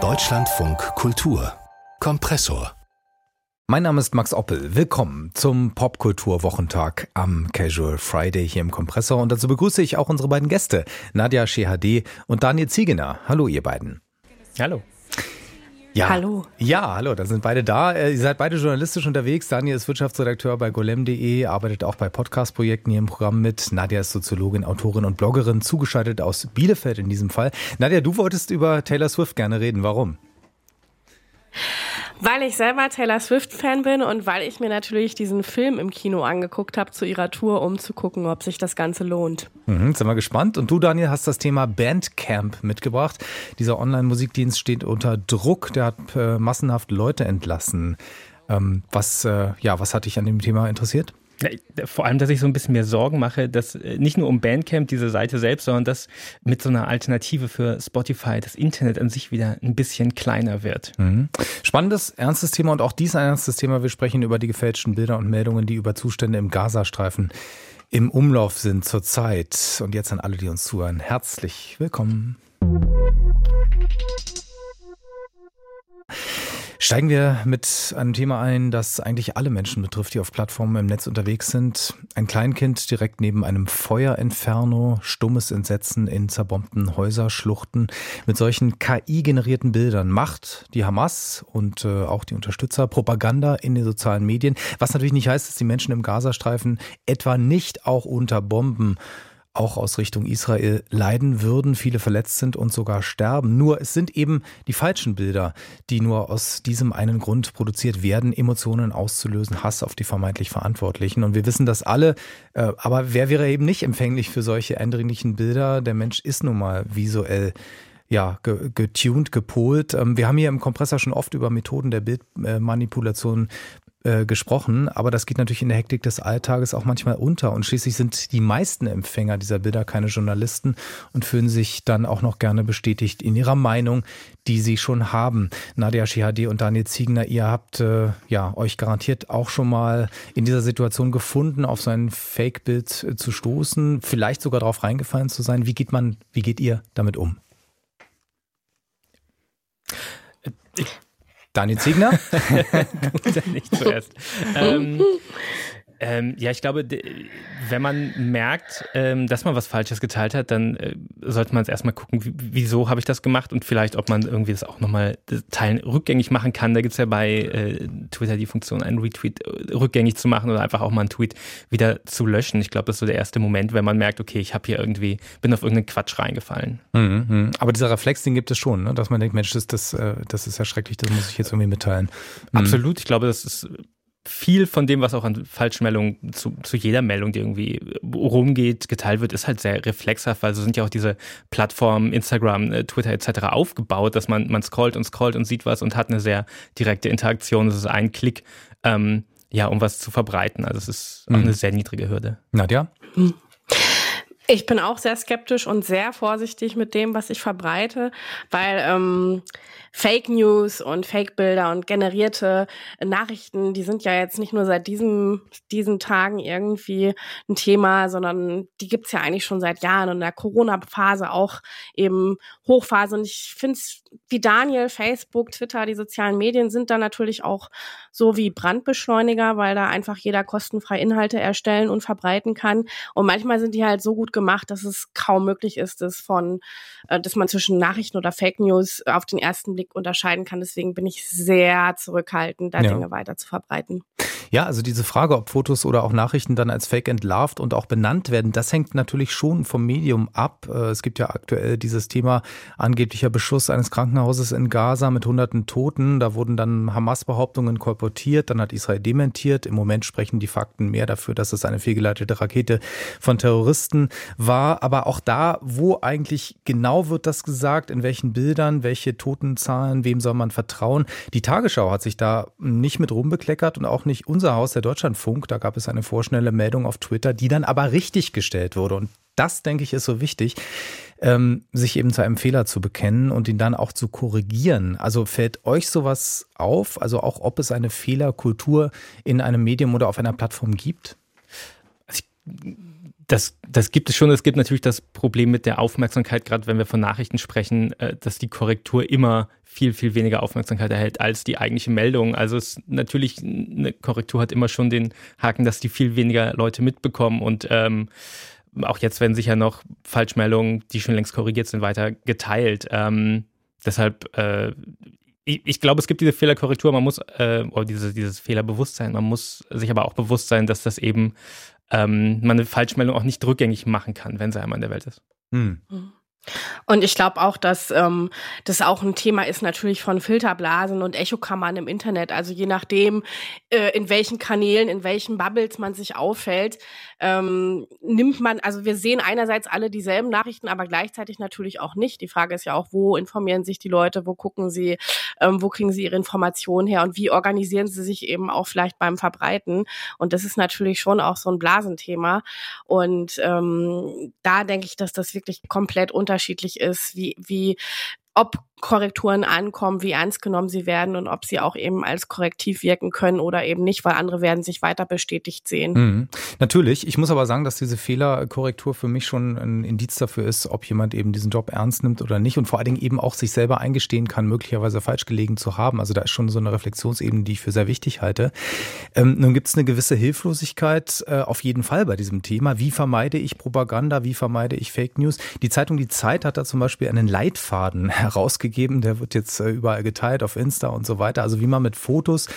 Deutschlandfunk Kultur Kompressor mein Name ist Max Oppel. Willkommen zum Popkultur-Wochentag am Casual Friday hier im Kompressor. Und dazu begrüße ich auch unsere beiden Gäste, Nadja Shehade und Daniel Ziegener. Hallo, ihr beiden. Hallo. Ja, hallo. Ja, hallo, da sind beide da. Äh, ihr seid beide journalistisch unterwegs. Daniel ist Wirtschaftsredakteur bei golem.de, arbeitet auch bei Podcast-Projekten hier im Programm mit. Nadja ist Soziologin, Autorin und Bloggerin, zugeschaltet aus Bielefeld in diesem Fall. Nadja, du wolltest über Taylor Swift gerne reden. Warum? Weil ich selber Taylor Swift-Fan bin und weil ich mir natürlich diesen Film im Kino angeguckt habe zu ihrer Tour, um zu gucken, ob sich das Ganze lohnt. Mhm, sind wir gespannt. Und du, Daniel, hast das Thema Bandcamp mitgebracht. Dieser Online-Musikdienst steht unter Druck. Der hat äh, massenhaft Leute entlassen. Ähm, was, äh, ja, was hat dich an dem Thema interessiert? Vor allem, dass ich so ein bisschen mehr Sorgen mache, dass äh, nicht nur um Bandcamp, diese Seite selbst, sondern dass mit so einer Alternative für Spotify das Internet an sich wieder ein bisschen kleiner wird. Mhm. Spannendes, ernstes Thema und auch dies ein ernstes Thema. Wir sprechen über die gefälschten Bilder und Meldungen, die über Zustände im Gazastreifen im Umlauf sind zurzeit. Und jetzt an alle, die uns zuhören, herzlich willkommen. Steigen wir mit einem Thema ein, das eigentlich alle Menschen betrifft, die auf Plattformen im Netz unterwegs sind. Ein Kleinkind direkt neben einem Feuerinferno, stummes Entsetzen in zerbombten Häuserschluchten. Mit solchen KI-generierten Bildern macht die Hamas und äh, auch die Unterstützer Propaganda in den sozialen Medien. Was natürlich nicht heißt, dass die Menschen im Gazastreifen etwa nicht auch unter Bomben auch aus Richtung Israel leiden würden, viele verletzt sind und sogar sterben. Nur es sind eben die falschen Bilder, die nur aus diesem einen Grund produziert werden, Emotionen auszulösen, Hass auf die vermeintlich Verantwortlichen. Und wir wissen das alle. Äh, aber wer wäre eben nicht empfänglich für solche eindringlichen Bilder? Der Mensch ist nun mal visuell ja, getuned, gepolt. Ähm, wir haben hier im Kompressor schon oft über Methoden der Bildmanipulation äh, gesprochen, aber das geht natürlich in der Hektik des Alltages auch manchmal unter. Und schließlich sind die meisten Empfänger dieser Bilder keine Journalisten und fühlen sich dann auch noch gerne bestätigt in ihrer Meinung, die sie schon haben. Nadia Shihadi und Daniel Ziegner, ihr habt äh, ja euch garantiert auch schon mal in dieser Situation gefunden, auf so ein Fake-Bild äh, zu stoßen, vielleicht sogar darauf reingefallen zu sein. Wie geht man, wie geht ihr damit um? Ich Daniel Ziegner? nicht zuerst. ähm, ähm, ja, ich glaube, wenn man merkt, ähm, dass man was Falsches geteilt hat, dann äh, sollte man es erstmal gucken, wieso habe ich das gemacht und vielleicht, ob man irgendwie das auch nochmal Teilen rückgängig machen kann. Da gibt es ja bei äh, Twitter die Funktion, einen Retweet äh, rückgängig zu machen oder einfach auch mal einen Tweet wieder zu löschen. Ich glaube, das ist so der erste Moment, wenn man merkt, okay, ich habe hier irgendwie, bin auf irgendeinen Quatsch reingefallen. Mhm, mhm. Aber dieser Reflex, den gibt es schon, ne? dass man denkt, Mensch, das, das, das ist ja schrecklich, das muss ich jetzt irgendwie mitteilen. Mhm. Absolut. Ich glaube, das ist viel von dem, was auch an Falschmeldungen zu, zu jeder Meldung, die irgendwie rumgeht, geteilt wird, ist halt sehr reflexhaft, weil so sind ja auch diese Plattformen, Instagram, äh, Twitter etc. aufgebaut, dass man, man scrollt und scrollt und sieht was und hat eine sehr direkte Interaktion. Es ist ein Klick, ähm, ja, um was zu verbreiten. Also es ist auch mhm. eine sehr niedrige Hürde. Nadja? Ich bin auch sehr skeptisch und sehr vorsichtig mit dem, was ich verbreite, weil ähm, Fake News und Fake-Bilder und generierte Nachrichten, die sind ja jetzt nicht nur seit diesem, diesen Tagen irgendwie ein Thema, sondern die gibt's ja eigentlich schon seit Jahren und in der Corona-Phase auch eben Hochphase. Und ich finde es wie Daniel, Facebook, Twitter, die sozialen Medien sind da natürlich auch so wie Brandbeschleuniger, weil da einfach jeder kostenfrei Inhalte erstellen und verbreiten kann. Und manchmal sind die halt so gut gemacht, dass es kaum möglich ist, dass von, äh, dass man zwischen Nachrichten oder Fake News auf den ersten Blick unterscheiden kann. Deswegen bin ich sehr zurückhaltend, da ja. Dinge weiter zu verbreiten. Ja, also diese Frage, ob Fotos oder auch Nachrichten dann als Fake entlarvt und auch benannt werden, das hängt natürlich schon vom Medium ab. Äh, es gibt ja aktuell dieses Thema angeblicher Beschuss eines Krankenhauses in Gaza mit hunderten Toten. Da wurden dann Hamas-Behauptungen kolportiert, dann hat Israel dementiert. Im Moment sprechen die Fakten mehr dafür, dass es eine fehlgeleitete Rakete von Terroristen war. Aber auch da, wo eigentlich genau wird das gesagt, in welchen Bildern, welche Totenzahlen, wem soll man vertrauen? Die Tagesschau hat sich da nicht mit rumbekleckert und auch nicht unser Haus, der Deutschlandfunk, da gab es eine vorschnelle Meldung auf Twitter, die dann aber richtig gestellt wurde. Und das, denke ich, ist so wichtig, ähm, sich eben zu einem Fehler zu bekennen und ihn dann auch zu korrigieren. Also fällt euch sowas auf? Also auch, ob es eine Fehlerkultur in einem Medium oder auf einer Plattform gibt? Also Das, das gibt es schon. Es gibt natürlich das Problem mit der Aufmerksamkeit, gerade wenn wir von Nachrichten sprechen, äh, dass die Korrektur immer viel, viel weniger Aufmerksamkeit erhält als die eigentliche Meldung. Also es natürlich, eine Korrektur hat immer schon den Haken, dass die viel weniger Leute mitbekommen und ähm, auch jetzt werden sicher noch Falschmeldungen, die schon längst korrigiert sind, weiter geteilt. Ähm, deshalb, äh, ich, ich, glaube, es gibt diese Fehlerkorrektur, man muss, äh, oder diese, dieses Fehlerbewusstsein, man muss sich aber auch bewusst sein, dass das eben ähm, man eine Falschmeldung auch nicht rückgängig machen kann, wenn sie einmal in der Welt ist. Hm. Mhm. Und ich glaube auch, dass ähm, das auch ein Thema ist natürlich von Filterblasen und Echokammern im Internet. Also je nachdem, äh, in welchen Kanälen, in welchen Bubbles man sich auffällt, ähm, nimmt man, also wir sehen einerseits alle dieselben Nachrichten, aber gleichzeitig natürlich auch nicht. Die Frage ist ja auch, wo informieren sich die Leute, wo gucken sie, ähm, wo kriegen sie ihre Informationen her und wie organisieren sie sich eben auch vielleicht beim Verbreiten. Und das ist natürlich schon auch so ein Blasenthema. Und ähm, da denke ich, dass das wirklich komplett unterschiedlich ist, wie, wie ob Korrekturen ankommen, wie ernst genommen sie werden und ob sie auch eben als Korrektiv wirken können oder eben nicht, weil andere werden sich weiter bestätigt sehen. Mhm. Natürlich. Ich muss aber sagen, dass diese Fehlerkorrektur für mich schon ein Indiz dafür ist, ob jemand eben diesen Job ernst nimmt oder nicht und vor allen Dingen eben auch sich selber eingestehen kann, möglicherweise falsch gelegen zu haben. Also da ist schon so eine Reflexionsebene, die ich für sehr wichtig halte. Ähm, nun gibt es eine gewisse Hilflosigkeit äh, auf jeden Fall bei diesem Thema. Wie vermeide ich Propaganda? Wie vermeide ich Fake News? Die Zeitung Die Zeit hat da zum Beispiel einen Leitfaden herausgegeben gegeben, der wird jetzt äh, überall geteilt auf Insta und so weiter. Also wie man mit Fotos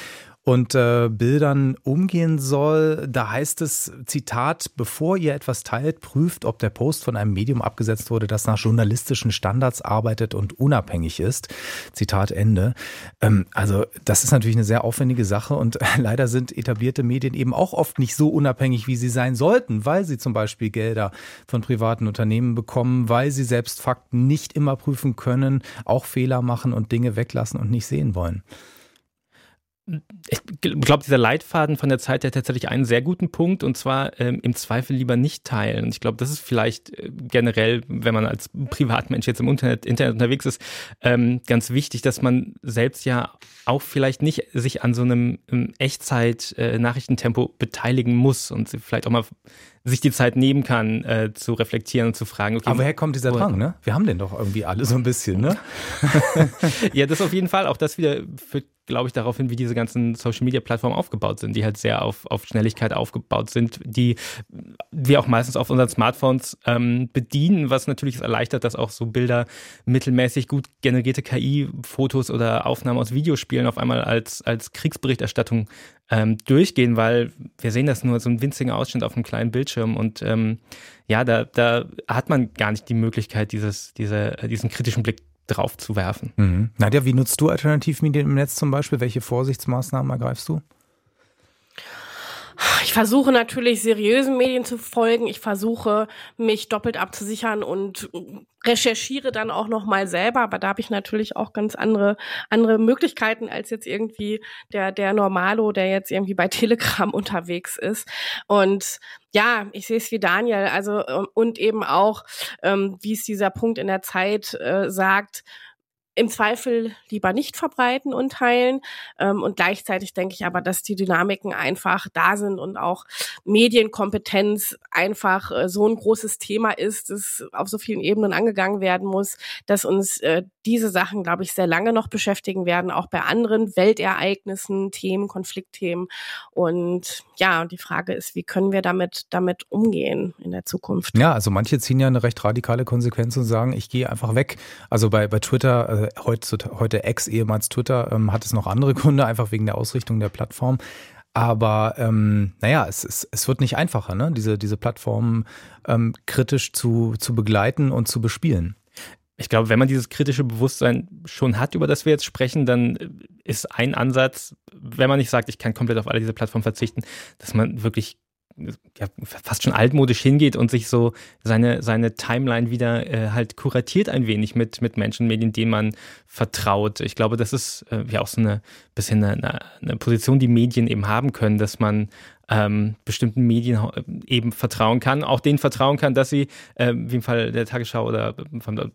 und äh, Bildern umgehen soll. Da heißt es, Zitat, bevor ihr etwas teilt, prüft, ob der Post von einem Medium abgesetzt wurde, das nach journalistischen Standards arbeitet und unabhängig ist. Zitat Ende. Ähm, also das ist natürlich eine sehr aufwendige Sache und leider sind etablierte Medien eben auch oft nicht so unabhängig, wie sie sein sollten, weil sie zum Beispiel Gelder von privaten Unternehmen bekommen, weil sie selbst Fakten nicht immer prüfen können, auch Fehler machen und Dinge weglassen und nicht sehen wollen ich glaube, dieser Leitfaden von der Zeit hat tatsächlich einen sehr guten Punkt und zwar ähm, im Zweifel lieber nicht teilen. Ich glaube, das ist vielleicht äh, generell, wenn man als Privatmensch jetzt im Internet, Internet unterwegs ist, ähm, ganz wichtig, dass man selbst ja auch vielleicht nicht sich an so einem Echtzeit-Nachrichtentempo äh, beteiligen muss und vielleicht auch mal sich die Zeit nehmen kann, äh, zu reflektieren und zu fragen. Okay, Aber woher kommt dieser Drang, ne? Wir haben den doch irgendwie alle so ein bisschen, ne? ja, das auf jeden Fall. Auch das wieder führt, glaube ich, darauf hin, wie diese ganzen Social-Media-Plattformen aufgebaut sind, die halt sehr auf, auf Schnelligkeit aufgebaut sind, die wir auch meistens auf unseren Smartphones ähm, bedienen, was natürlich es erleichtert, dass auch so Bilder mittelmäßig gut generierte KI-Fotos oder Aufnahmen aus Videospielen auf einmal als, als Kriegsberichterstattung ähm, durchgehen, weil wir sehen das nur so einen winzigen Ausschnitt auf einem kleinen Bildschirm und ähm, ja, da, da hat man gar nicht die Möglichkeit, dieses, diese, diesen kritischen Blick drauf zu werfen. Mhm. Nadja, wie nutzt du Alternativmedien im Netz zum Beispiel? Welche Vorsichtsmaßnahmen ergreifst du? Ich versuche natürlich seriösen Medien zu folgen. Ich versuche mich doppelt abzusichern und recherchiere dann auch noch mal selber, aber da habe ich natürlich auch ganz andere andere Möglichkeiten als jetzt irgendwie der der Normalo, der jetzt irgendwie bei Telegram unterwegs ist. Und ja, ich sehe es wie Daniel, also ähm, und eben auch, ähm, wie es dieser Punkt in der Zeit äh, sagt, im Zweifel lieber nicht verbreiten und teilen. Ähm, und gleichzeitig denke ich aber, dass die Dynamiken einfach da sind und auch Medienkompetenz einfach äh, so ein großes Thema ist, das auf so vielen Ebenen angegangen werden muss, dass uns äh, diese Sachen, glaube ich, sehr lange noch beschäftigen werden, auch bei anderen Weltereignissen, Themen, Konfliktthemen. Und ja, die Frage ist, wie können wir damit, damit umgehen in der Zukunft? Ja, also manche ziehen ja eine recht radikale Konsequenz und sagen, ich gehe einfach weg. Also bei, bei Twitter, äh, heute, heute Ex, ehemals Twitter, ähm, hat es noch andere Gründe, einfach wegen der Ausrichtung der Plattform. Aber ähm, naja, es, es, es wird nicht einfacher, ne? diese, diese Plattformen ähm, kritisch zu, zu begleiten und zu bespielen. Ich glaube, wenn man dieses kritische Bewusstsein schon hat, über das wir jetzt sprechen, dann ist ein Ansatz, wenn man nicht sagt, ich kann komplett auf alle diese Plattformen verzichten, dass man wirklich ja, fast schon altmodisch hingeht und sich so seine, seine Timeline wieder äh, halt kuratiert ein wenig mit, mit Menschen, Medien, denen man vertraut. Ich glaube, das ist äh, ja auch so eine bisschen eine, eine Position, die Medien eben haben können, dass man ähm, bestimmten Medien äh, eben vertrauen kann, auch denen vertrauen kann, dass sie, äh, wie im Fall der Tagesschau oder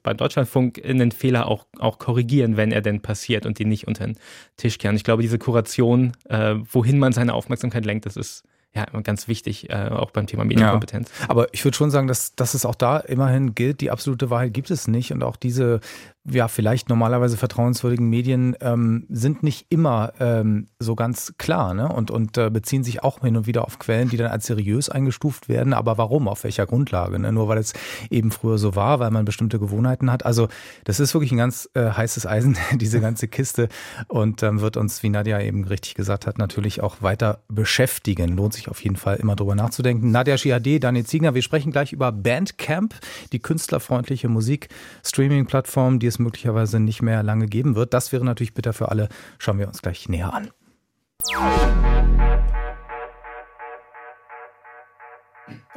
beim Deutschlandfunk, einen Fehler auch, auch korrigieren, wenn er denn passiert und die nicht unter den Tisch kehren. Ich glaube, diese Kuration, äh, wohin man seine Aufmerksamkeit lenkt, das ist ja ganz wichtig, äh, auch beim Thema Medienkompetenz. Ja, aber ich würde schon sagen, dass, dass es auch da immerhin gilt, die absolute Wahrheit gibt es nicht und auch diese ja, vielleicht normalerweise vertrauenswürdigen Medien ähm, sind nicht immer ähm, so ganz klar ne? und, und äh, beziehen sich auch hin und wieder auf Quellen, die dann als seriös eingestuft werden. Aber warum? Auf welcher Grundlage? Ne? Nur weil es eben früher so war, weil man bestimmte Gewohnheiten hat. Also das ist wirklich ein ganz äh, heißes Eisen, diese ganze Kiste und ähm, wird uns, wie Nadja eben richtig gesagt hat, natürlich auch weiter beschäftigen. Lohnt sich auf jeden Fall immer drüber nachzudenken. Nadja Schiade, Daniel Ziegner, wir sprechen gleich über Bandcamp, die künstlerfreundliche Musik-Streaming-Plattform, die es es möglicherweise nicht mehr lange geben wird. Das wäre natürlich bitter für alle. Schauen wir uns gleich näher an.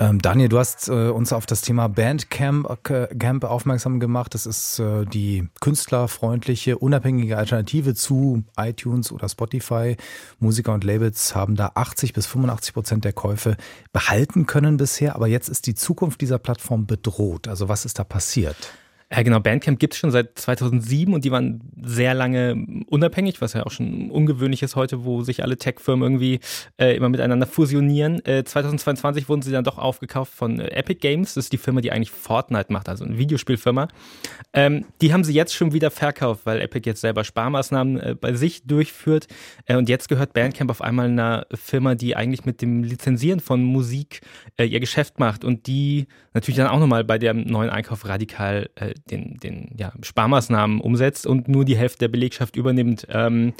Ähm, Daniel, du hast äh, uns auf das Thema Bandcamp äh, Camp aufmerksam gemacht. Das ist äh, die künstlerfreundliche, unabhängige Alternative zu iTunes oder Spotify. Musiker und Labels haben da 80 bis 85 Prozent der Käufe behalten können bisher, aber jetzt ist die Zukunft dieser Plattform bedroht. Also was ist da passiert? Ja, genau. Bandcamp gibt es schon seit 2007 und die waren sehr lange unabhängig, was ja auch schon ungewöhnlich ist heute, wo sich alle Tech-Firmen irgendwie äh, immer miteinander fusionieren. Äh, 2022 wurden sie dann doch aufgekauft von äh, Epic Games. Das ist die Firma, die eigentlich Fortnite macht, also eine Videospielfirma. Ähm, die haben sie jetzt schon wieder verkauft, weil Epic jetzt selber Sparmaßnahmen äh, bei sich durchführt. Äh, und jetzt gehört Bandcamp auf einmal einer Firma, die eigentlich mit dem Lizenzieren von Musik ihr Geschäft macht und die natürlich dann auch nochmal bei dem neuen Einkauf radikal den, den ja, Sparmaßnahmen umsetzt und nur die Hälfte der Belegschaft übernimmt. Ähm,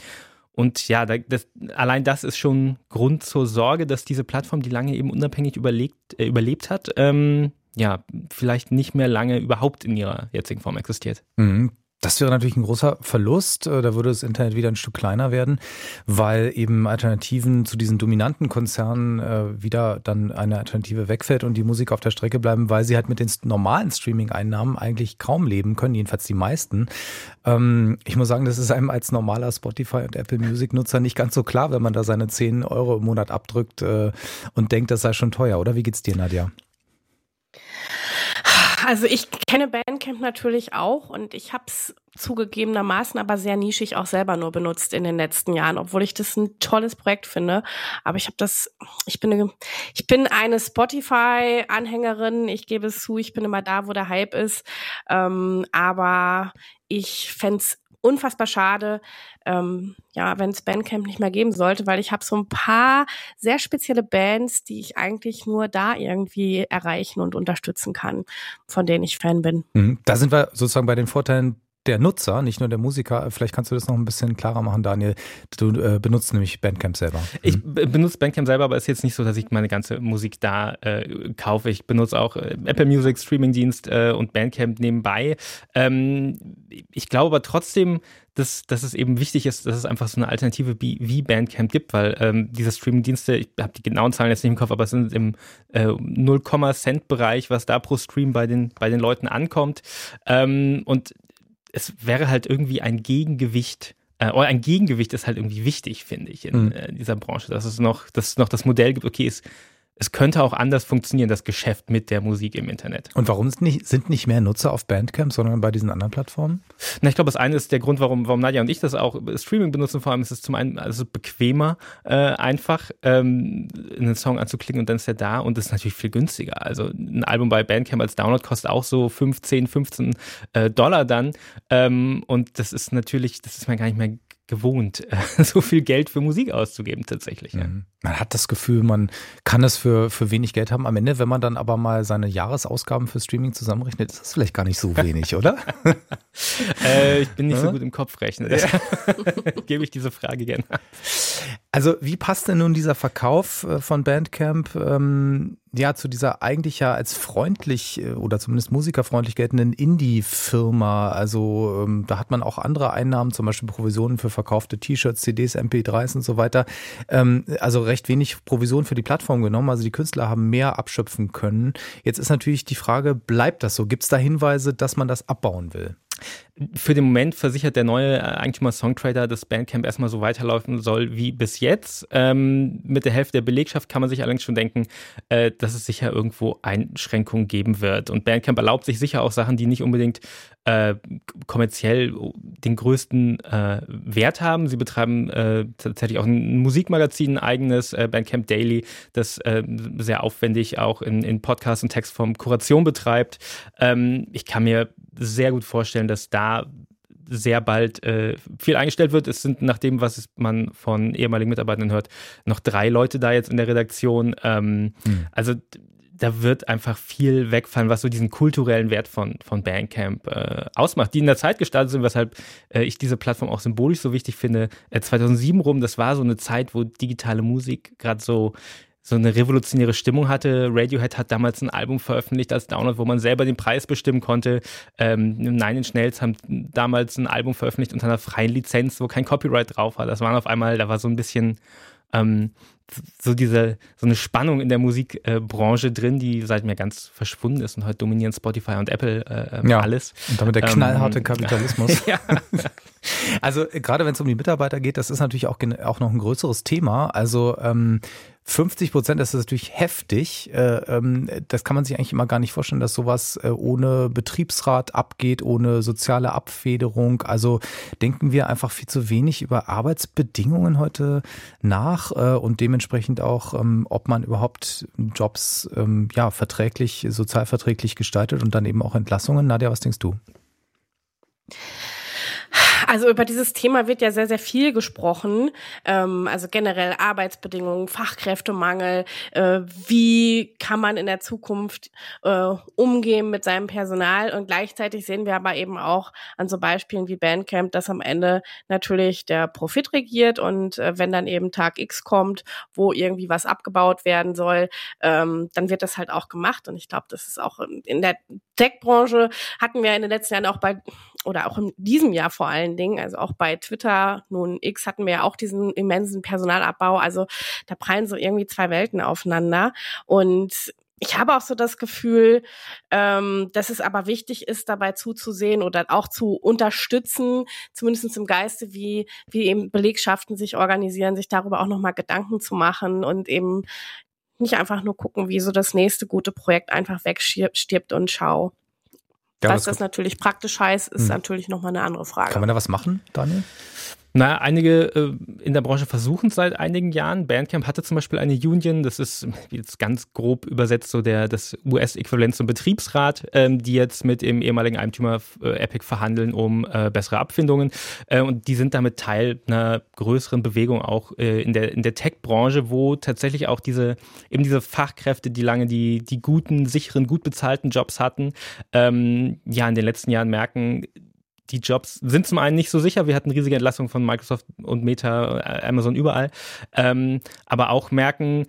und ja, das, allein das ist schon Grund zur Sorge, dass diese Plattform, die lange eben unabhängig überlegt, äh, überlebt hat, ähm, ja, vielleicht nicht mehr lange überhaupt in ihrer jetzigen Form existiert. Mhm. Das wäre natürlich ein großer Verlust. Äh, da würde das Internet wieder ein Stück kleiner werden, weil eben Alternativen zu diesen dominanten Konzernen äh, wieder dann eine Alternative wegfällt und die Musik auf der Strecke bleiben, weil sie halt mit den normalen Streaming-Einnahmen eigentlich kaum leben können, jedenfalls die meisten. Ähm, ich muss sagen, das ist einem als normaler Spotify und Apple Music-Nutzer nicht ganz so klar, wenn man da seine 10 Euro im Monat abdrückt äh, und denkt, das sei schon teuer, oder? Wie geht's dir, Nadja? Also ich kenne Bandcamp natürlich auch und ich habe es zugegebenermaßen aber sehr nischig auch selber nur benutzt in den letzten Jahren, obwohl ich das ein tolles Projekt finde. Aber ich habe das, ich bin eine, ich bin eine Spotify-Anhängerin. Ich gebe es zu, ich bin immer da, wo der Hype ist. Ähm, aber ich fände unfassbar schade, ähm, ja, wenn es Bandcamp nicht mehr geben sollte, weil ich habe so ein paar sehr spezielle Bands, die ich eigentlich nur da irgendwie erreichen und unterstützen kann, von denen ich Fan bin. Mhm. Da sind wir sozusagen bei den Vorteilen der Nutzer, nicht nur der Musiker. Vielleicht kannst du das noch ein bisschen klarer machen, Daniel. Du äh, benutzt nämlich Bandcamp selber. Ich mhm. benutze Bandcamp selber, aber es ist jetzt nicht so, dass ich meine ganze Musik da äh, kaufe. Ich benutze auch äh, Apple Music, Streamingdienst äh, und Bandcamp nebenbei. Ähm, ich glaube aber trotzdem, dass, dass es eben wichtig ist, dass es einfach so eine Alternative wie, wie Bandcamp gibt, weil ähm, diese Streamingdienste, ich habe die genauen Zahlen jetzt nicht im Kopf, aber es sind im äh, 0, Cent Bereich, was da pro Stream bei den, bei den Leuten ankommt. Ähm, und es wäre halt irgendwie ein Gegengewicht äh, oder ein Gegengewicht ist halt irgendwie wichtig, finde ich, in mhm. äh, dieser Branche, dass es noch, dass es noch das Modell gibt, okay, es es könnte auch anders funktionieren, das Geschäft mit der Musik im Internet. Und warum sind nicht, sind nicht mehr Nutzer auf Bandcamp, sondern bei diesen anderen Plattformen? Na, ich glaube, das eine ist der Grund, warum, warum Nadja und ich das auch Streaming benutzen. Vor allem ist es zum einen also bequemer, äh, einfach ähm, einen Song anzuklicken und dann ist er da und das ist natürlich viel günstiger. Also ein Album bei Bandcamp als Download kostet auch so 15, 15 äh, Dollar dann. Ähm, und das ist natürlich, das ist mir gar nicht mehr gewohnt, so viel Geld für Musik auszugeben tatsächlich. Ja. Man hat das Gefühl, man kann es für, für wenig Geld haben. Am Ende, wenn man dann aber mal seine Jahresausgaben für Streaming zusammenrechnet, ist das vielleicht gar nicht so wenig, oder? äh, ich bin nicht ja? so gut im Kopf rechnen. Ja. Gebe ich diese Frage gerne. Also wie passt denn nun dieser Verkauf äh, von Bandcamp ähm, ja zu dieser eigentlich ja als freundlich äh, oder zumindest musikerfreundlich geltenden Indie-Firma? Also ähm, da hat man auch andere Einnahmen, zum Beispiel Provisionen für verkaufte T-Shirts, CDs, MP3s und so weiter. Ähm, also recht wenig Provision für die Plattform genommen. Also die Künstler haben mehr abschöpfen können. Jetzt ist natürlich die Frage, bleibt das so? Gibt es da Hinweise, dass man das abbauen will? Für den Moment versichert der neue äh, Eigentümer Songtrader, dass Bandcamp erstmal so weiterlaufen soll wie bis jetzt. Ähm, mit der Hälfte der Belegschaft kann man sich allerdings schon denken, äh, dass es sicher irgendwo Einschränkungen geben wird. Und Bandcamp erlaubt sich sicher auch Sachen, die nicht unbedingt äh, kommerziell den größten äh, Wert haben. Sie betreiben äh, tatsächlich auch ein Musikmagazin, ein eigenes äh, Bandcamp Daily, das sehr aufwendig auch in, in Podcast und Textform Kuration betreibt. Ähm, ich kann mir sehr gut vorstellen, dass da sehr bald äh, viel eingestellt wird. Es sind nach dem, was man von ehemaligen Mitarbeitern hört, noch drei Leute da jetzt in der Redaktion. Ähm, hm. Also da wird einfach viel wegfallen, was so diesen kulturellen Wert von, von Bandcamp äh, ausmacht, die in der Zeit gestartet sind, weshalb äh, ich diese Plattform auch symbolisch so wichtig finde. Äh, 2007 rum, das war so eine Zeit, wo digitale Musik gerade so so eine revolutionäre Stimmung hatte. Radiohead hat damals ein Album veröffentlicht als Download, wo man selber den Preis bestimmen konnte. Ähm, Nine Inch Nails haben damals ein Album veröffentlicht unter einer freien Lizenz, wo kein Copyright drauf war. Das waren auf einmal, da war so ein bisschen ähm, so diese so eine Spannung in der Musikbranche äh, drin, die seit mir ganz verschwunden ist und heute dominieren Spotify und Apple äh, ähm, ja, alles. Und damit der ähm, knallharte ähm, Kapitalismus. ja. Also gerade wenn es um die Mitarbeiter geht, das ist natürlich auch, auch noch ein größeres Thema. Also ähm, 50 Prozent das ist natürlich heftig. Äh, ähm, das kann man sich eigentlich immer gar nicht vorstellen, dass sowas äh, ohne Betriebsrat abgeht, ohne soziale Abfederung. Also denken wir einfach viel zu wenig über Arbeitsbedingungen heute nach äh, und dementsprechend auch, ähm, ob man überhaupt Jobs ähm, ja verträglich, sozialverträglich gestaltet und dann eben auch Entlassungen. Nadja, was denkst du? Also über dieses Thema wird ja sehr, sehr viel gesprochen. Ähm, also generell Arbeitsbedingungen, Fachkräftemangel. Äh, wie kann man in der Zukunft äh, umgehen mit seinem Personal? Und gleichzeitig sehen wir aber eben auch an so Beispielen wie Bandcamp, dass am Ende natürlich der Profit regiert und äh, wenn dann eben Tag X kommt, wo irgendwie was abgebaut werden soll, ähm, dann wird das halt auch gemacht. Und ich glaube, das ist auch in der Tech-Branche hatten wir in den letzten Jahren auch bei oder auch in diesem Jahr vor allen Dingen, also auch bei Twitter, nun X hatten wir ja auch diesen immensen Personalabbau. Also da prallen so irgendwie zwei Welten aufeinander. Und ich habe auch so das Gefühl, ähm, dass es aber wichtig ist, dabei zuzusehen oder auch zu unterstützen, zumindest im Geiste, wie, wie eben Belegschaften sich organisieren, sich darüber auch nochmal Gedanken zu machen und eben nicht einfach nur gucken, wie so das nächste gute Projekt einfach wegstirbt und schau. Ja, was das, das natürlich praktisch heißt, ist hm. natürlich nochmal eine andere Frage. Kann man da was machen, Daniel? Na, einige äh, in der Branche versuchen es seit einigen Jahren. Bandcamp hatte zum Beispiel eine Union, das ist jetzt ganz grob übersetzt so der das US-Äquivalent zum Betriebsrat, ähm, die jetzt mit dem ehemaligen Eigentümer äh, Epic verhandeln um äh, bessere Abfindungen. Äh, und die sind damit Teil einer größeren Bewegung auch äh, in der in der Tech-Branche, wo tatsächlich auch diese eben diese Fachkräfte, die lange die die guten, sicheren, gut bezahlten Jobs hatten, ähm, ja in den letzten Jahren merken, die Jobs sind zum einen nicht so sicher. Wir hatten riesige Entlassungen von Microsoft und Meta, äh, Amazon überall. Ähm, aber auch merken,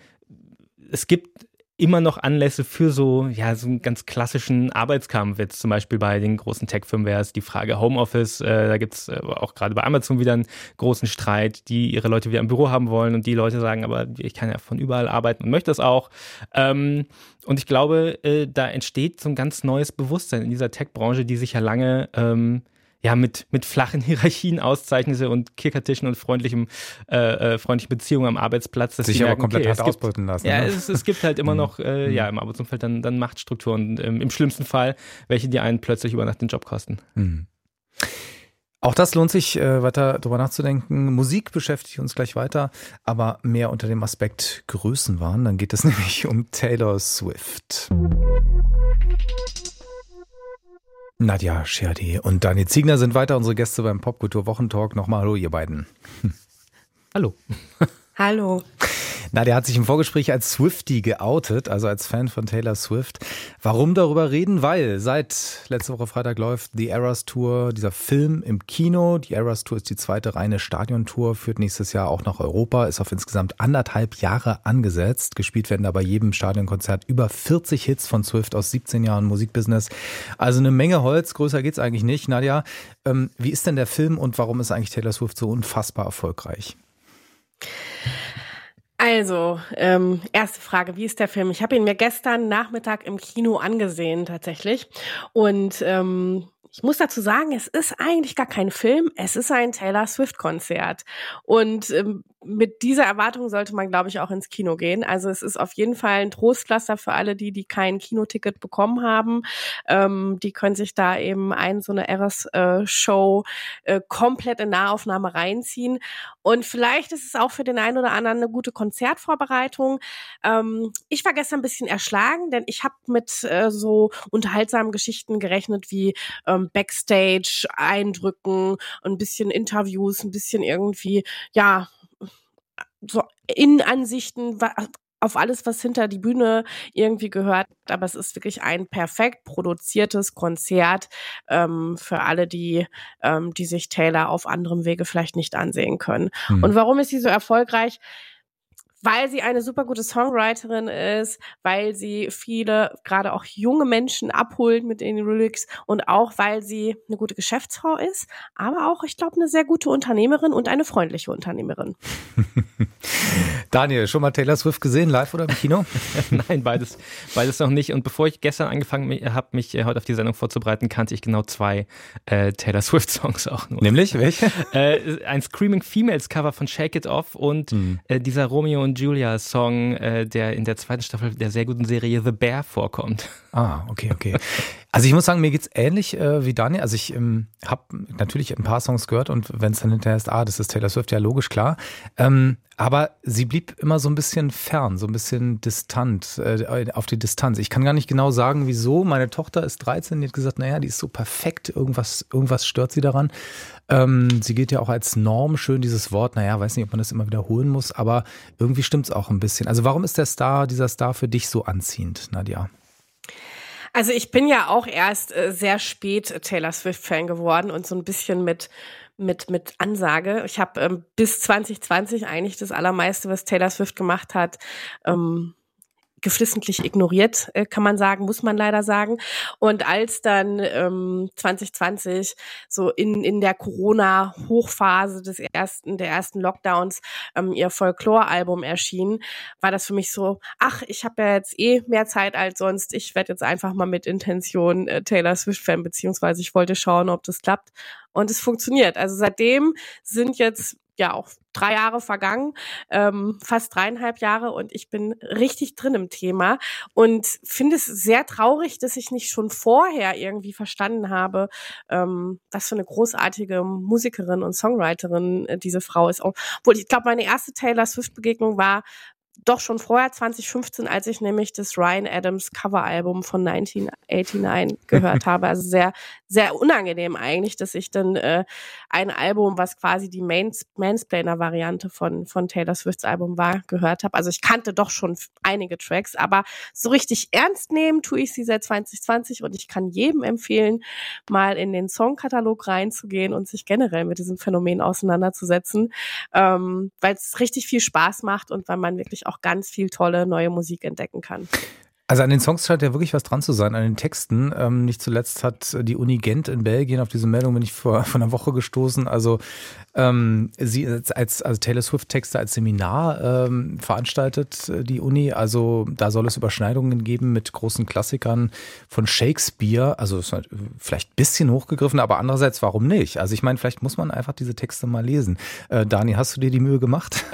es gibt immer noch Anlässe für so, ja, so einen ganz klassischen Arbeitskampf. Jetzt zum Beispiel bei den großen Tech-Firmen wäre es die Frage Homeoffice. Äh, da gibt es äh, auch gerade bei Amazon wieder einen großen Streit, die ihre Leute wieder im Büro haben wollen und die Leute sagen, aber ich kann ja von überall arbeiten und möchte das auch. Ähm, und ich glaube, äh, da entsteht so ein ganz neues Bewusstsein in dieser Tech-Branche, die sich ja lange ähm, ja, mit, mit flachen Hierarchien auszeichnete und Kickertischen und freundlichem, äh, äh, freundlichen Beziehungen am Arbeitsplatz. Dass Sich aber komplett okay, hat ausbeuten lassen. Ja, ne? es, es gibt halt immer mhm. noch, äh, mhm. ja, im Arbeitsumfeld dann, dann Machtstrukturen, ähm, im schlimmsten Fall, welche dir einen plötzlich über Nacht den Job kosten. Mhm. Auch das lohnt sich, äh, weiter drüber nachzudenken. Musik beschäftigt uns gleich weiter, aber mehr unter dem Aspekt Größenwahn. Dann geht es nämlich um Taylor Swift. Nadja Scherdi und Daniel Ziegner sind weiter unsere Gäste beim Popkultur Wochentalk. Nochmal hallo, ihr beiden. Hallo. Hallo. Na, der hat sich im Vorgespräch als Swifty geoutet, also als Fan von Taylor Swift. Warum darüber reden? Weil seit letzte Woche Freitag läuft die Eras Tour, dieser Film im Kino. Die Eras Tour ist die zweite reine Stadiontour, führt nächstes Jahr auch nach Europa, ist auf insgesamt anderthalb Jahre angesetzt. Gespielt werden da bei jedem Stadionkonzert über 40 Hits von Swift aus 17 Jahren Musikbusiness. Also eine Menge Holz, größer geht's eigentlich nicht. Nadja, ähm, wie ist denn der Film und warum ist eigentlich Taylor Swift so unfassbar erfolgreich? Also, ähm, erste Frage, wie ist der Film? Ich habe ihn mir gestern Nachmittag im Kino angesehen tatsächlich. Und ähm, ich muss dazu sagen, es ist eigentlich gar kein Film, es ist ein Taylor Swift-Konzert. Und ähm, mit dieser Erwartung sollte man, glaube ich, auch ins Kino gehen. Also es ist auf jeden Fall ein Trostpflaster für alle, die, die kein Kinoticket bekommen haben. Ähm, die können sich da eben ein so eine Eras-Show äh, komplett in Nahaufnahme reinziehen. Und vielleicht ist es auch für den einen oder anderen eine gute Konzertvorbereitung. Ähm, ich war gestern ein bisschen erschlagen, denn ich habe mit äh, so unterhaltsamen Geschichten gerechnet wie ähm, Backstage-Eindrücken, ein bisschen Interviews, ein bisschen irgendwie, ja, so Innenansichten, auf alles, was hinter die Bühne irgendwie gehört. Aber es ist wirklich ein perfekt produziertes Konzert ähm, für alle, die, ähm, die sich Taylor auf anderem Wege vielleicht nicht ansehen können. Hm. Und warum ist sie so erfolgreich? Weil sie eine super gute Songwriterin ist, weil sie viele, gerade auch junge Menschen abholt mit den Lyrics und auch weil sie eine gute Geschäftsfrau ist, aber auch, ich glaube, eine sehr gute Unternehmerin und eine freundliche Unternehmerin. Daniel, schon mal Taylor Swift gesehen, live oder im Kino? Nein, beides, beides noch nicht. Und bevor ich gestern angefangen habe, mich äh, heute auf die Sendung vorzubereiten, kannte ich genau zwei äh, Taylor Swift-Songs auch nur. Nämlich welche? Äh, ein Screaming Females Cover von Shake It Off und mhm. äh, dieser Romeo und Julia Song, äh, der in der zweiten Staffel der sehr guten Serie The Bear vorkommt. Ah, okay, okay. Also ich muss sagen, mir geht's ähnlich äh, wie Daniel. Also ich ähm, habe natürlich ein paar Songs gehört und wenn es dann hinterher ist, ah, das ist Taylor Swift, ja logisch, klar. Ähm, aber sie blieb immer so ein bisschen fern, so ein bisschen distant, äh, auf die Distanz. Ich kann gar nicht genau sagen, wieso. Meine Tochter ist 13, die hat gesagt, naja, die ist so perfekt, irgendwas, irgendwas stört sie daran. Ähm, sie geht ja auch als Norm, schön dieses Wort, naja, weiß nicht, ob man das immer wiederholen muss, aber irgendwie stimmt's auch ein bisschen. Also warum ist der Star, dieser Star für dich so anziehend, Nadja? Also ich bin ja auch erst äh, sehr spät Taylor Swift-Fan geworden und so ein bisschen mit mit mit Ansage. Ich habe ähm, bis 2020 eigentlich das allermeiste, was Taylor Swift gemacht hat, ähm, geflissentlich ignoriert, äh, kann man sagen, muss man leider sagen. Und als dann ähm, 2020 so in, in der Corona-Hochphase des ersten, der ersten Lockdowns ähm, ihr Folklore-Album erschien, war das für mich so, ach, ich habe ja jetzt eh mehr Zeit als sonst, ich werde jetzt einfach mal mit Intention äh, Taylor Swift-Fan, beziehungsweise ich wollte schauen, ob das klappt. Und es funktioniert. Also seitdem sind jetzt ja auch drei Jahre vergangen, ähm, fast dreieinhalb Jahre und ich bin richtig drin im Thema und finde es sehr traurig, dass ich nicht schon vorher irgendwie verstanden habe, ähm, was für eine großartige Musikerin und Songwriterin äh, diese Frau ist. Obwohl ich glaube, meine erste Taylor Swift Begegnung war doch schon vorher 2015, als ich nämlich das Ryan Adams Coveralbum von 1989 gehört habe. Also sehr, sehr unangenehm eigentlich, dass ich dann äh, ein Album, was quasi die Mains Mansplainer-Variante von, von Taylor Swifts Album war, gehört habe. Also ich kannte doch schon einige Tracks, aber so richtig ernst nehmen tue ich sie seit 2020 und ich kann jedem empfehlen, mal in den Songkatalog reinzugehen und sich generell mit diesem Phänomen auseinanderzusetzen, ähm, weil es richtig viel Spaß macht und weil man wirklich auch ganz viel tolle neue Musik entdecken kann. Also an den Songs scheint ja wirklich was dran zu sein, an den Texten. Ähm, nicht zuletzt hat die Uni Gent in Belgien auf diese Meldung bin ich vor, vor einer Woche gestoßen. Also ähm, sie als, als Taylor Swift-Texte als Seminar ähm, veranstaltet, äh, die Uni. Also da soll es Überschneidungen geben mit großen Klassikern von Shakespeare. Also ist vielleicht ein bisschen hochgegriffen, aber andererseits, warum nicht? Also ich meine, vielleicht muss man einfach diese Texte mal lesen. Äh, Dani, hast du dir die Mühe gemacht?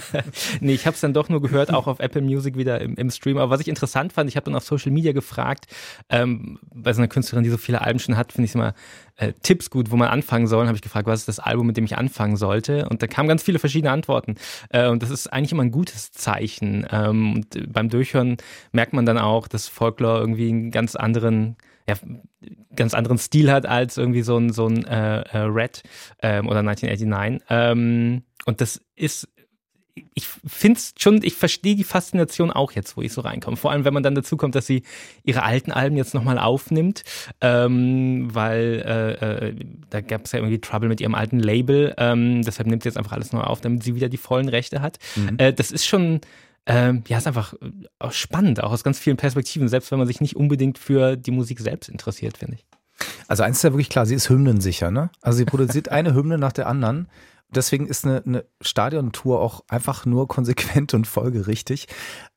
nee, ich habe es dann doch nur gehört, auch auf Apple Music wieder im, im Stream. Aber was ich interessant fand, ich habe dann auf Social Media gefragt, ähm, bei so einer Künstlerin, die so viele Alben schon hat, finde ich immer äh, Tipps gut, wo man anfangen soll. Habe ich gefragt, was ist das Album, mit dem ich anfangen sollte? Und da kamen ganz viele verschiedene Antworten. Äh, und das ist eigentlich immer ein gutes Zeichen. Ähm, und beim Durchhören merkt man dann auch, dass Folklore irgendwie einen ganz anderen ja, ganz anderen Stil hat als irgendwie so ein, so ein äh, äh Red ähm, oder 1989. Ähm, und das ist ich finde es schon, ich verstehe die Faszination auch jetzt, wo ich so reinkomme. Vor allem, wenn man dann dazu kommt, dass sie ihre alten Alben jetzt nochmal aufnimmt, ähm, weil äh, äh, da gab es ja irgendwie Trouble mit ihrem alten Label. Ähm, deshalb nimmt sie jetzt einfach alles neu auf, damit sie wieder die vollen Rechte hat. Mhm. Äh, das ist schon, ähm, ja, ist einfach auch spannend, auch aus ganz vielen Perspektiven, selbst wenn man sich nicht unbedingt für die Musik selbst interessiert, finde ich. Also eins ist ja wirklich klar, sie ist hymnensicher, ne? Also sie produziert eine Hymne nach der anderen deswegen ist eine, eine Stadiontour auch einfach nur konsequent und folgerichtig.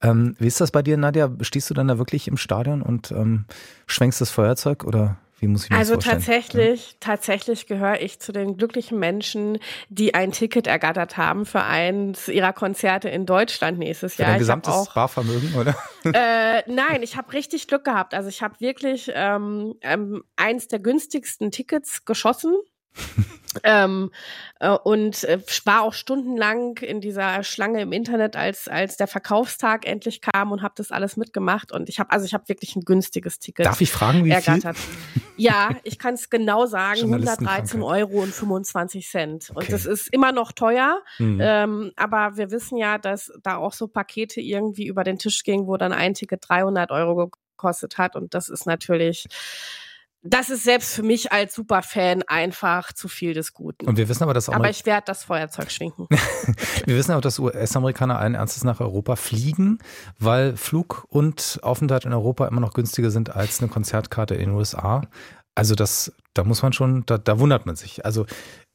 Ähm, wie ist das bei dir, Nadja? Stehst du dann da wirklich im Stadion und ähm, schwenkst das Feuerzeug oder Wie muss ich mir also tatsächlich, ja. tatsächlich gehöre ich zu den glücklichen Menschen, die ein Ticket ergattert haben für eins ihrer Konzerte in Deutschland nächstes Jahr. Dein gesamtes auch, Barvermögen, oder? Äh, nein, ich habe richtig Glück gehabt. Also ich habe wirklich ähm, ähm, eins der günstigsten Tickets geschossen ähm, äh, und äh, war auch stundenlang in dieser Schlange im Internet, als als der Verkaufstag endlich kam und habe das alles mitgemacht und ich habe also ich habe wirklich ein günstiges Ticket. Darf ich fragen, wie ergattert. viel? Ja, ich kann es genau sagen, 113 Euro und 25 Cent und okay. das ist immer noch teuer, mhm. ähm, aber wir wissen ja, dass da auch so Pakete irgendwie über den Tisch gingen, wo dann ein Ticket 300 Euro gekostet hat und das ist natürlich das ist selbst für mich als Superfan einfach zu viel des Guten. Und wir wissen aber, dass Aber ich werde das Feuerzeug schwinken. wir wissen auch, dass US-Amerikaner allen Ernstes nach Europa fliegen, weil Flug und Aufenthalt in Europa immer noch günstiger sind als eine Konzertkarte in den USA. Also das, da muss man schon, da, da wundert man sich. Also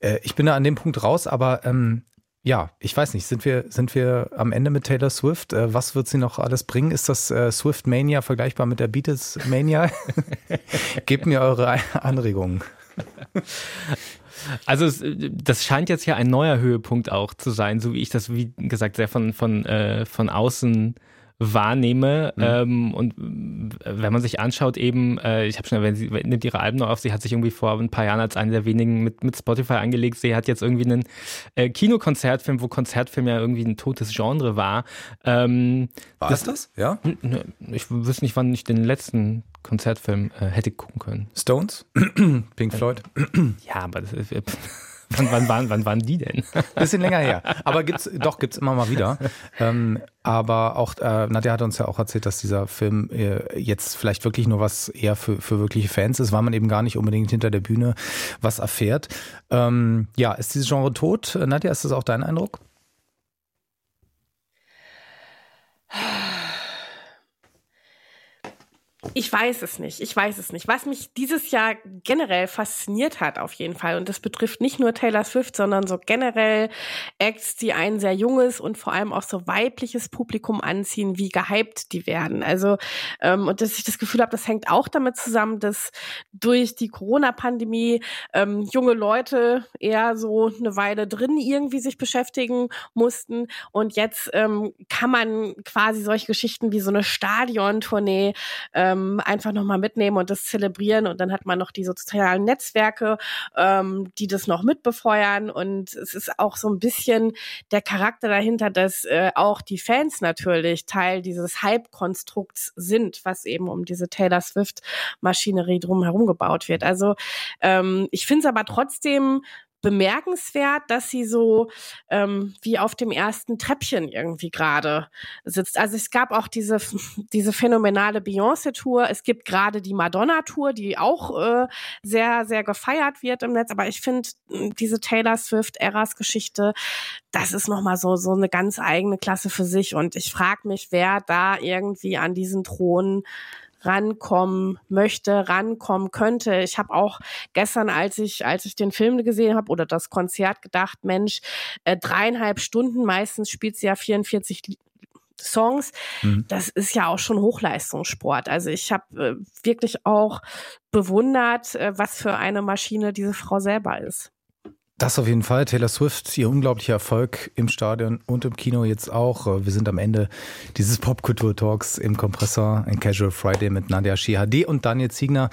äh, ich bin da an dem Punkt raus, aber ähm, ja, ich weiß nicht, sind wir, sind wir am Ende mit Taylor Swift? Äh, was wird sie noch alles bringen? Ist das äh, Swift Mania vergleichbar mit der Beatles Mania? Gebt mir eure Anregungen. Also das scheint jetzt ja ein neuer Höhepunkt auch zu sein, so wie ich das, wie gesagt, sehr von, von, äh, von außen wahrnehme. Mhm. Ähm, und wenn man sich anschaut, eben, äh, ich habe schon erwähnt, sie nimmt ihre Alben noch auf, sie hat sich irgendwie vor ein paar Jahren als eine der wenigen mit, mit Spotify angelegt. Sie hat jetzt irgendwie einen äh, Kinokonzertfilm, wo Konzertfilm ja irgendwie ein totes Genre war. Ähm, war das, das? Ja? Ich wüsste nicht, wann ich den letzten Konzertfilm äh, hätte gucken können. Stones? Pink Floyd? ja, aber das ist. Wann, wann, waren, wann waren die denn? Bisschen länger her. Aber gibt's, doch, gibt's immer mal wieder. Ähm, aber auch, äh, Nadja hat uns ja auch erzählt, dass dieser Film äh, jetzt vielleicht wirklich nur was eher für, für wirkliche Fans ist, weil man eben gar nicht unbedingt hinter der Bühne was erfährt. Ähm, ja, ist dieses Genre tot? Nadja, ist das auch dein Eindruck? Ich weiß es nicht. Ich weiß es nicht. Was mich dieses Jahr generell fasziniert hat, auf jeden Fall, und das betrifft nicht nur Taylor Swift, sondern so generell Acts, die ein sehr junges und vor allem auch so weibliches Publikum anziehen, wie gehypt die werden. Also, ähm, und dass ich das Gefühl habe, das hängt auch damit zusammen, dass durch die Corona-Pandemie ähm, junge Leute eher so eine Weile drin irgendwie sich beschäftigen mussten. Und jetzt ähm, kann man quasi solche Geschichten wie so eine Stadiontournee ähm, ähm, einfach nochmal mitnehmen und das zelebrieren. Und dann hat man noch die sozialen Netzwerke, ähm, die das noch mitbefeuern. Und es ist auch so ein bisschen der Charakter dahinter, dass äh, auch die Fans natürlich Teil dieses Hype-Konstrukts sind, was eben um diese Taylor Swift-Maschinerie drumherum gebaut wird. Also ähm, ich finde es aber trotzdem bemerkenswert, dass sie so ähm, wie auf dem ersten Treppchen irgendwie gerade sitzt. Also es gab auch diese, diese phänomenale Beyoncé-Tour. Es gibt gerade die Madonna-Tour, die auch äh, sehr, sehr gefeiert wird im Netz. Aber ich finde, diese Taylor Swift-Eras-Geschichte, das ist nochmal so, so eine ganz eigene Klasse für sich. Und ich frage mich, wer da irgendwie an diesen Thron rankommen möchte, rankommen könnte. Ich habe auch gestern, als ich, als ich den Film gesehen habe oder das Konzert gedacht, Mensch, äh, dreieinhalb Stunden, meistens spielt sie ja 44 Songs. Mhm. Das ist ja auch schon Hochleistungssport. Also ich habe äh, wirklich auch bewundert, äh, was für eine Maschine diese Frau selber ist. Das auf jeden Fall. Taylor Swift, ihr unglaublicher Erfolg im Stadion und im Kino jetzt auch. Wir sind am Ende dieses Popkultur-Talks im Kompressor, ein Casual Friday mit Nadia Shihadi und Daniel Ziegner.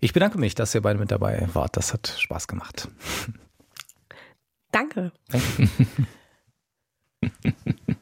Ich bedanke mich, dass ihr beide mit dabei wart. Das hat Spaß gemacht. Danke. Danke.